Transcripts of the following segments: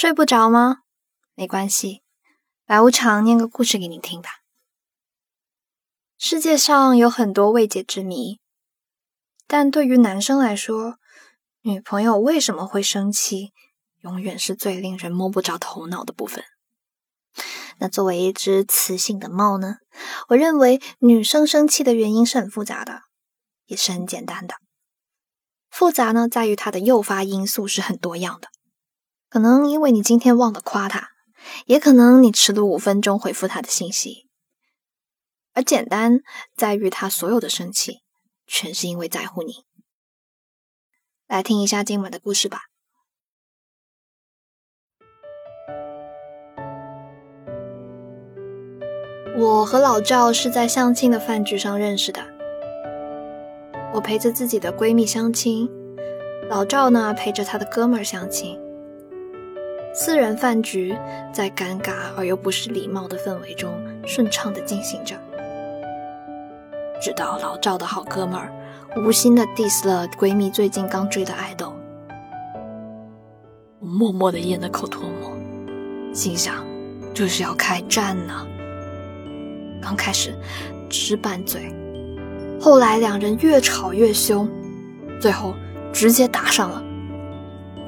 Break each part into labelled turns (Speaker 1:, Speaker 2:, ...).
Speaker 1: 睡不着吗？没关系，白无常念个故事给你听吧。世界上有很多未解之谜，但对于男生来说，女朋友为什么会生气，永远是最令人摸不着头脑的部分。那作为一只雌性的猫呢？我认为女生生气的原因是很复杂的，也是很简单的。复杂呢，在于它的诱发因素是很多样的。可能因为你今天忘了夸他，也可能你迟了五分钟回复他的信息。而简单在于他所有的生气，全是因为在乎你。来听一下今晚的故事吧。我和老赵是在相亲的饭局上认识的。我陪着自己的闺蜜相亲，老赵呢陪着他的哥们儿相亲。私人饭局在尴尬而又不失礼貌的氛围中顺畅的进行着，直到老赵的好哥们儿无心的 diss 了闺蜜最近刚追的爱豆，我默默的咽了口唾沫，心想这是要开战呢。刚开始只拌嘴，后来两人越吵越凶，最后直接打上了。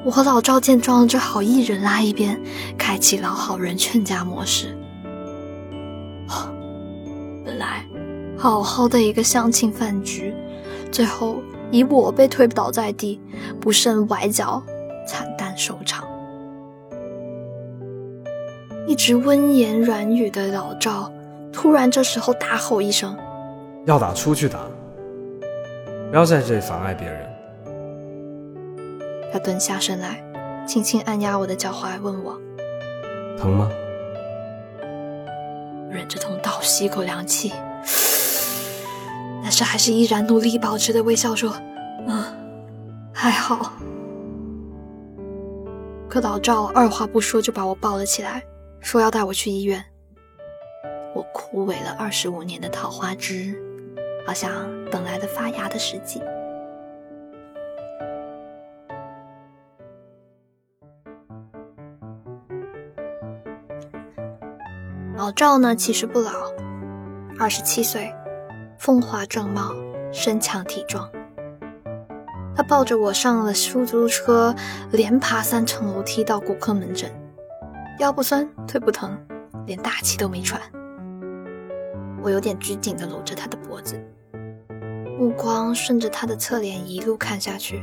Speaker 1: 我和老赵见状，只好一人拉一边，开启老好人劝架模式。本来好好的一个相亲饭局，最后以我被推倒在地，不慎崴脚，惨淡收场。一直温言软语的老赵，突然这时候大吼一声：“
Speaker 2: 要打出去打，不要在这里妨碍别人。”
Speaker 1: 他蹲下身来，轻轻按压我的脚踝，问我：“
Speaker 2: 疼吗？”
Speaker 1: 忍着痛倒吸一口凉气，但是还是依然努力保持的微笑说：“嗯，还好。”可老赵二话不说就把我抱了起来，说要带我去医院。我枯萎了二十五年的桃花枝，好像等来了发芽的时机。老赵呢，其实不老，二十七岁，风华正茂，身强体壮。他抱着我上了出租车，连爬三层楼梯到骨科门诊，腰不酸，腿不疼，连大气都没喘。我有点拘谨地搂着他的脖子，目光顺着他的侧脸一路看下去，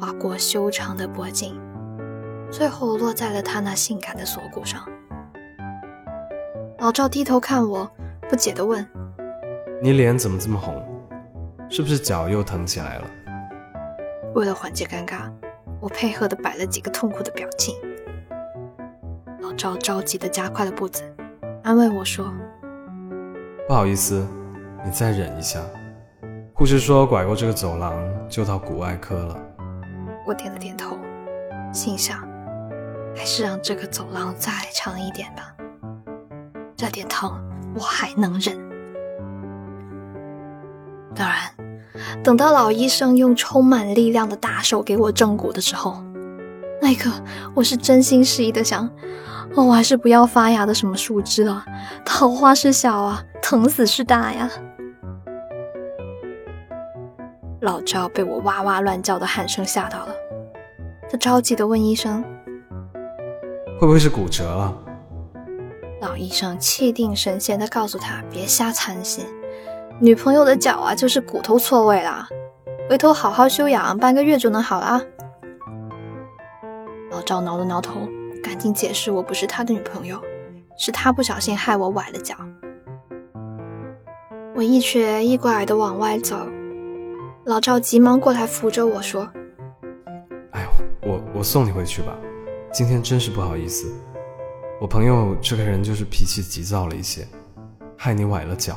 Speaker 1: 划过修长的脖颈，最后落在了他那性感的锁骨上。老赵低头看我，不解地问：“
Speaker 2: 你脸怎么这么红？是不是脚又疼起来了？”
Speaker 1: 为了缓解尴尬，我配合的摆了几个痛苦的表情。老赵着急的加快了步子，安慰我说：“
Speaker 2: 不好意思，你再忍一下。护士说拐过这个走廊就到骨外科了。”
Speaker 1: 我点了点头，心想：还是让这个走廊再长一点吧。这点疼我还能忍。当然，等到老医生用充满力量的大手给我正骨的时候，那一刻我是真心实意的想：哦，我还是不要发芽的什么树枝了，桃花是小啊，疼死是大呀。老赵被我哇哇乱叫的喊声吓到了，他着急的问医生：“
Speaker 2: 会不会是骨折了？”
Speaker 1: 老医生气定神闲地告诉他：“别瞎操心，女朋友的脚啊，就是骨头错位了，回头好好休养，半个月就能好了。”老赵挠了挠头，赶紧解释：“我不是他的女朋友，是他不小心害我崴了脚。”我一瘸一拐地往外走，老赵急忙过来扶着我说：“
Speaker 2: 哎呦，我我送你回去吧，今天真是不好意思。”我朋友这个人就是脾气急躁了一些，害你崴了脚。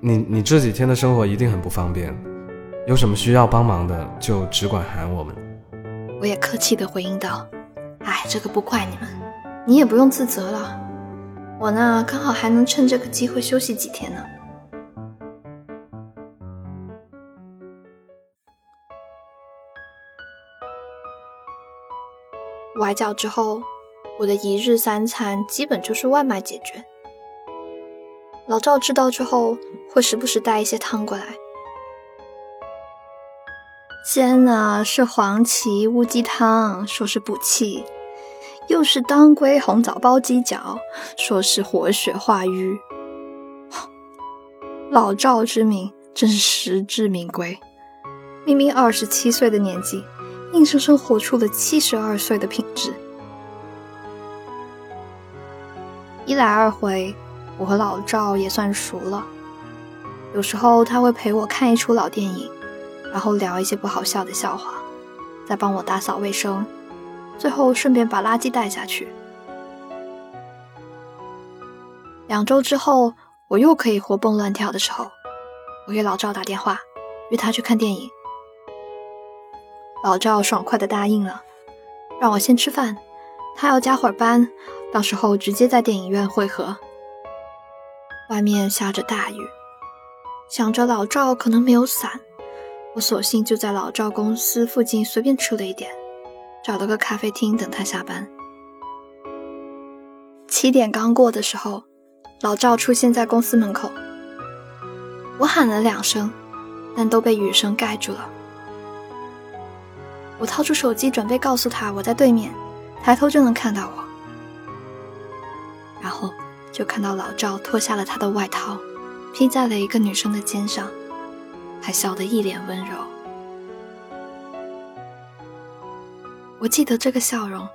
Speaker 2: 你你这几天的生活一定很不方便，有什么需要帮忙的就只管喊我们。
Speaker 1: 我也客气的回应道：“哎，这个不怪你们，你也不用自责了。我呢，刚好还能趁这个机会休息几天呢。”崴脚之后，我的一日三餐基本就是外卖解决。老赵知道之后，会时不时带一些汤过来。煎呢是黄芪乌鸡汤，说是补气；又是当归红枣煲鸡脚，说是活血化瘀。老赵之名真是实至名归。明明二十七岁的年纪，硬生生活出了七十二岁的品质。一来二回。我和老赵也算熟了，有时候他会陪我看一出老电影，然后聊一些不好笑的笑话，再帮我打扫卫生，最后顺便把垃圾带下去。两周之后，我又可以活蹦乱跳的时候，我给老赵打电话，约他去看电影。老赵爽快的答应了，让我先吃饭，他要加会儿班，到时候直接在电影院会合。外面下着大雨，想着老赵可能没有伞，我索性就在老赵公司附近随便吃了一点，找了个咖啡厅等他下班。七点刚过的时候，老赵出现在公司门口，我喊了两声，但都被雨声盖住了。我掏出手机准备告诉他我在对面，抬头就能看到我，然后。就看到老赵脱下了他的外套，披在了一个女生的肩上，还笑得一脸温柔。我记得这个笑容，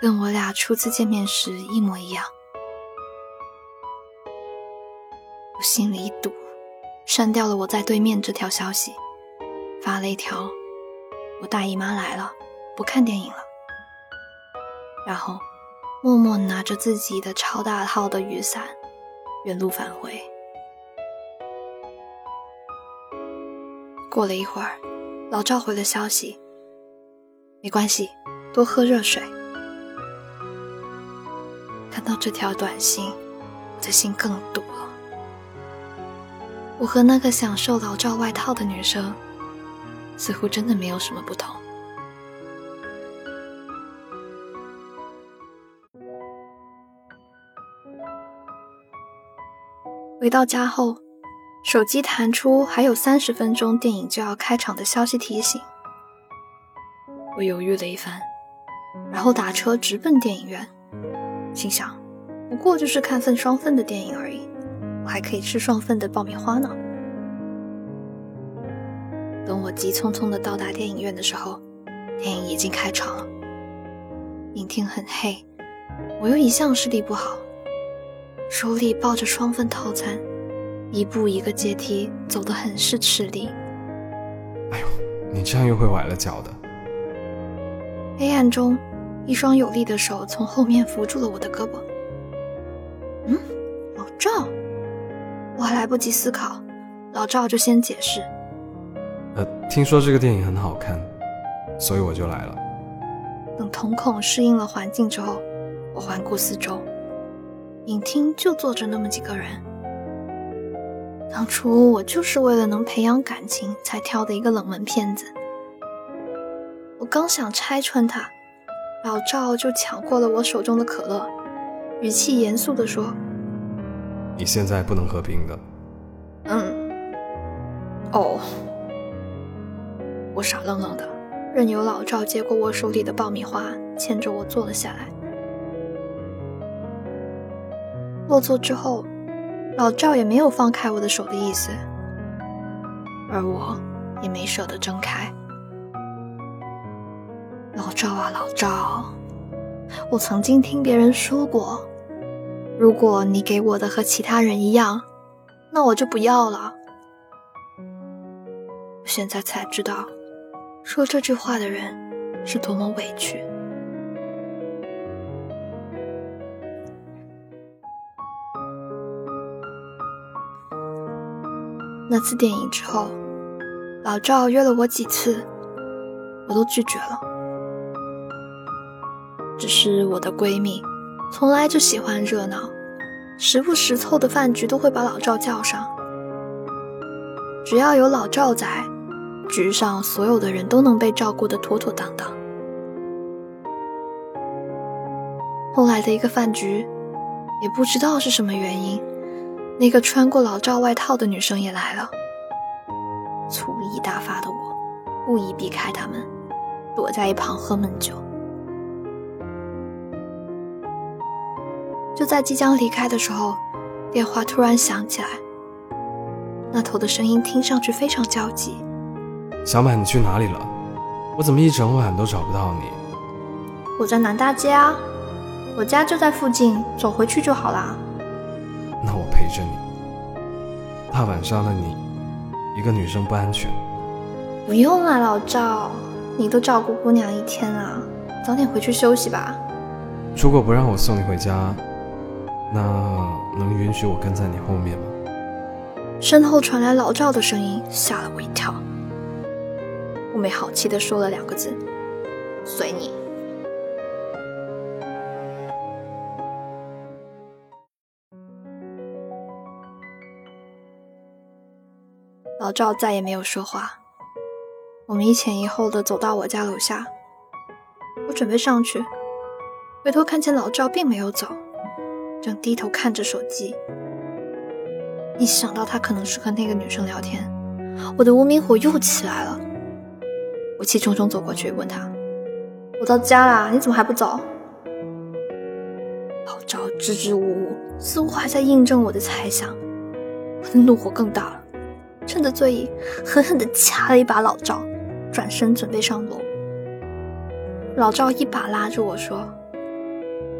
Speaker 1: 跟我俩初次见面时一模一样。我心里一堵，删掉了我在对面这条消息，发了一条：“我大姨妈来了，不看电影了。”然后。默默拿着自己的超大号的雨伞，原路返回。过了一会儿，老赵回了消息：“没关系，多喝热水。”看到这条短信，我的心更堵了。我和那个享受老赵外套的女生，似乎真的没有什么不同。回到家后，手机弹出还有三十分钟电影就要开场的消息提醒。我犹豫了一番，然后打车直奔电影院，心想，不过就是看份双份的电影而已，我还可以吃双份的爆米花呢。等我急匆匆的到达电影院的时候，电影已经开场了。影厅很黑，我又一向视力不好。手里抱着双份套餐，一步一个阶梯走得很是吃力。
Speaker 2: 哎呦，你这样又会崴了脚的。
Speaker 1: 黑暗中，一双有力的手从后面扶住了我的胳膊。嗯，老赵，我还来不及思考，老赵就先解释。
Speaker 2: 呃，听说这个电影很好看，所以我就来了。
Speaker 1: 等瞳孔适应了环境之后，我环顾四周。影厅就坐着那么几个人。当初我就是为了能培养感情才挑的一个冷门片子。我刚想拆穿他，老赵就抢过了我手中的可乐，语气严肃地说：“
Speaker 2: 你现在不能喝冰的。”
Speaker 1: 嗯。哦。我傻愣愣的，任由老赵接过我手里的爆米花，牵着我坐了下来。落座之后，老赵也没有放开我的手的意思，而我也没舍得睁开。老赵啊，老赵，我曾经听别人说过，如果你给我的和其他人一样，那我就不要了。现在才知道，说这句话的人是多么委屈。那次电影之后，老赵约了我几次，我都拒绝了。只是我的闺蜜从来就喜欢热闹，时不时凑的饭局都会把老赵叫上。只要有老赵在，局上所有的人都能被照顾得妥妥当当。后来的一个饭局，也不知道是什么原因，那个穿过老赵外套的女生也来了。醋意大发的我，故意避开他们，躲在一旁喝闷酒。就在即将离开的时候，电话突然响起来，那头的声音听上去非常焦急。
Speaker 2: 小满，你去哪里了？我怎么一整晚都找不到你？
Speaker 1: 我在南大街啊，我家就在附近，走回去就好啦。
Speaker 2: 陪着你。大晚上的你，一个女生不安全。
Speaker 1: 不用了，老赵，你都照顾姑娘一天了，早点回去休息吧。
Speaker 2: 如果不让我送你回家，那能允许我跟在你后面吗？
Speaker 1: 身后传来老赵的声音，吓了我一跳。我没好气的说了两个字：“随你。”老赵再也没有说话。我们一前一后的走到我家楼下，我准备上去，回头看见老赵并没有走，正低头看着手机。一想到他可能是和那个女生聊天，我的无名火又起来了。我气冲冲走过去问他：“我到家啦，你怎么还不走？”老赵支支吾吾，似乎还在印证我的猜想。我的怒火更大了，趁着醉意，狠狠地掐了一把老赵，转身准备上楼。老赵一把拉住我说：“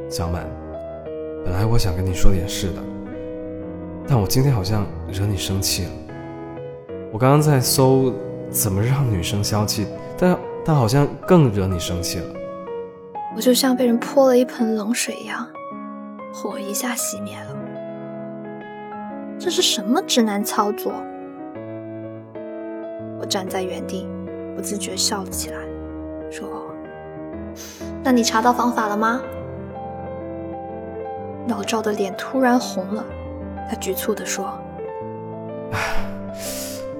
Speaker 2: 小满，本来我想跟你说点事的，但我今天好像惹你生气了。我刚刚在搜怎么让女生消气。”但但好像更惹你生气了。
Speaker 1: 我就像被人泼了一盆冷水一样，火一下熄灭了。这是什么直男操作？我站在原地，不自觉笑了起来，说：“那你查到方法了吗？”老赵的脸突然红了，他局促地说：“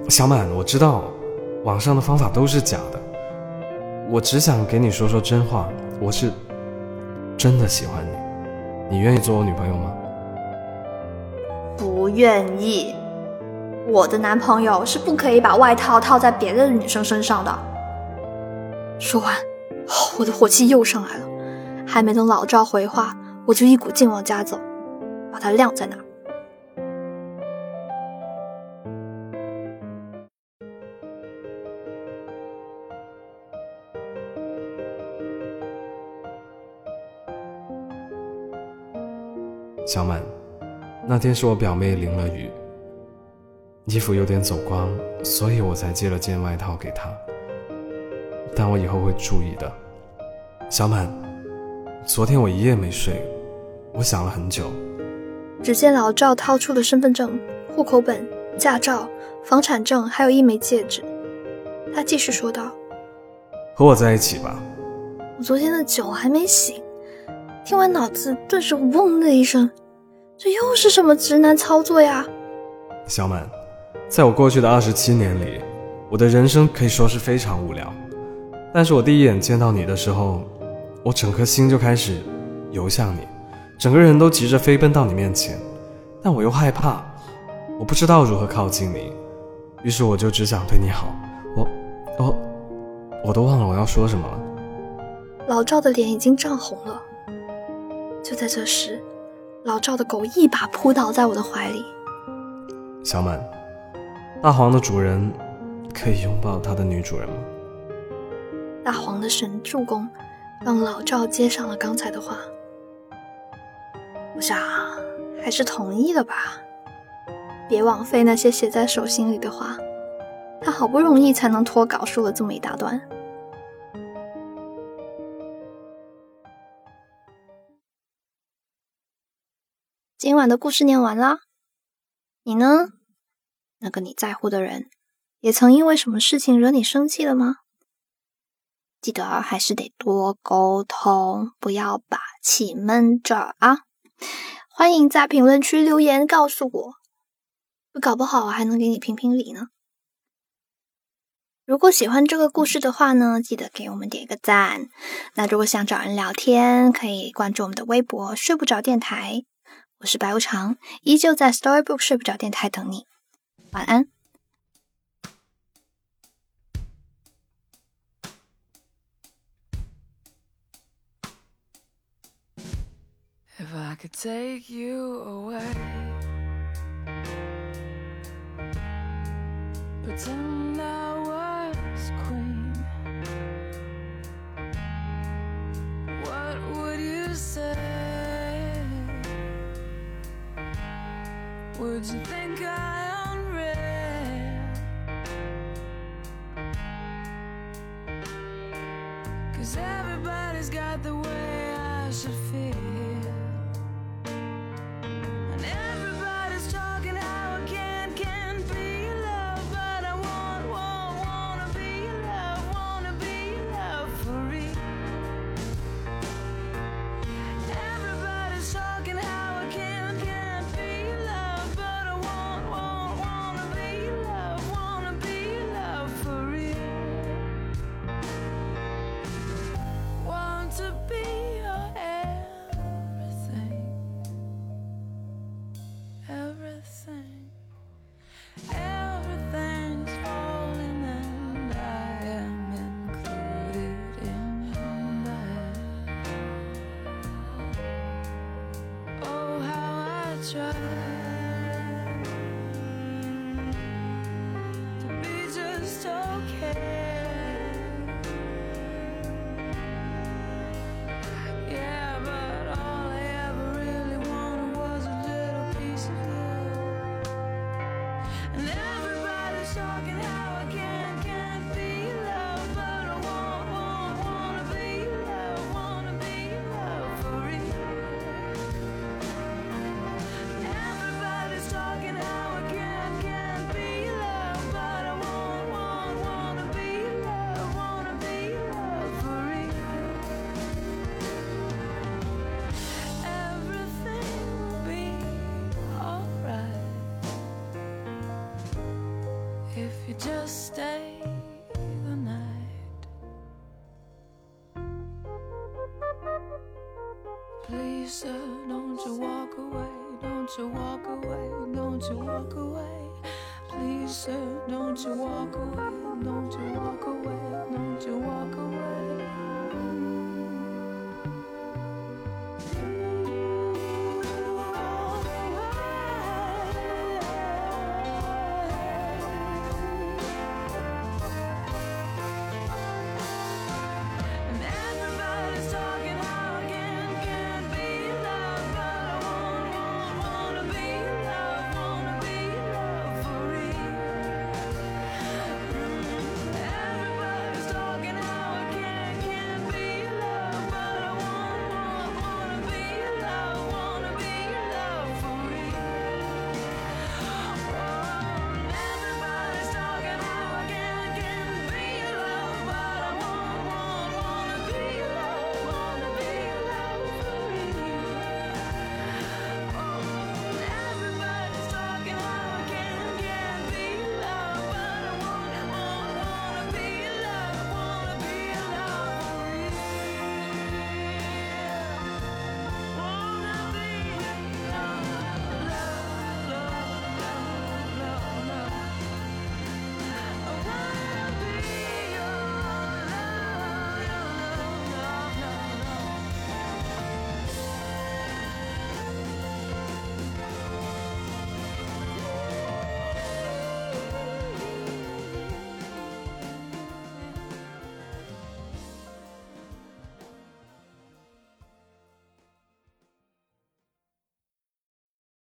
Speaker 2: 小满，我知道，网上的方法都是假的。”我只想给你说说真话，我是真的喜欢你，你愿意做我女朋友吗？
Speaker 1: 不愿意，我的男朋友是不可以把外套套在别的女生身上的。说完，我的火气又上来了，还没等老赵回话，我就一股劲往家走，把他晾在那儿。
Speaker 2: 小满，那天是我表妹淋了雨，衣服有点走光，所以我才借了件外套给他。但我以后会注意的。小满，昨天我一夜没睡，我想了很久。
Speaker 1: 只见老赵掏出了身份证、户口本、驾照、房产证，还有一枚戒指。他继续说道：“
Speaker 2: 和我在一起吧。”
Speaker 1: 我昨天的酒还没醒。听完，脑子顿时嗡的一声，这又是什么直男操作呀？
Speaker 2: 小满，在我过去的二十七年里，我的人生可以说是非常无聊。但是我第一眼见到你的时候，我整颗心就开始游向你，整个人都急着飞奔到你面前，但我又害怕，我不知道如何靠近你，于是我就只想对你好。我，我，我都忘了我要说什么了。
Speaker 1: 老赵的脸已经涨红了。就在这时，老赵的狗一把扑倒在我的怀里。
Speaker 2: 小满，大黄的主人可以拥抱他的女主人吗？
Speaker 1: 大黄的神助攻让老赵接上了刚才的话。我想，还是同意了吧。别枉费那些写在手心里的话，他好不容易才能脱稿说了这么一大段。今晚的故事念完啦，你呢？那个你在乎的人，也曾因为什么事情惹你生气了吗？记得还是得多沟通，不要把气闷着啊！欢迎在评论区留言告诉我，搞不好还能给你评评理呢。
Speaker 3: 如果喜欢这个故事的话呢，记得给我们点一个赞。那如果想找人聊天，可以关注我们的微博“睡不着电台”。我是白无常，依旧在 Storybook 睡不着电台等你。晚安。If I could take you away, pretend I was queen, what would you say? Would you think I? Cause everybody's got the way I should feel. Please, sir, don't you walk away, don't you walk away, don't you walk away. Please, sir, don't you walk away, don't you walk away, don't you walk away.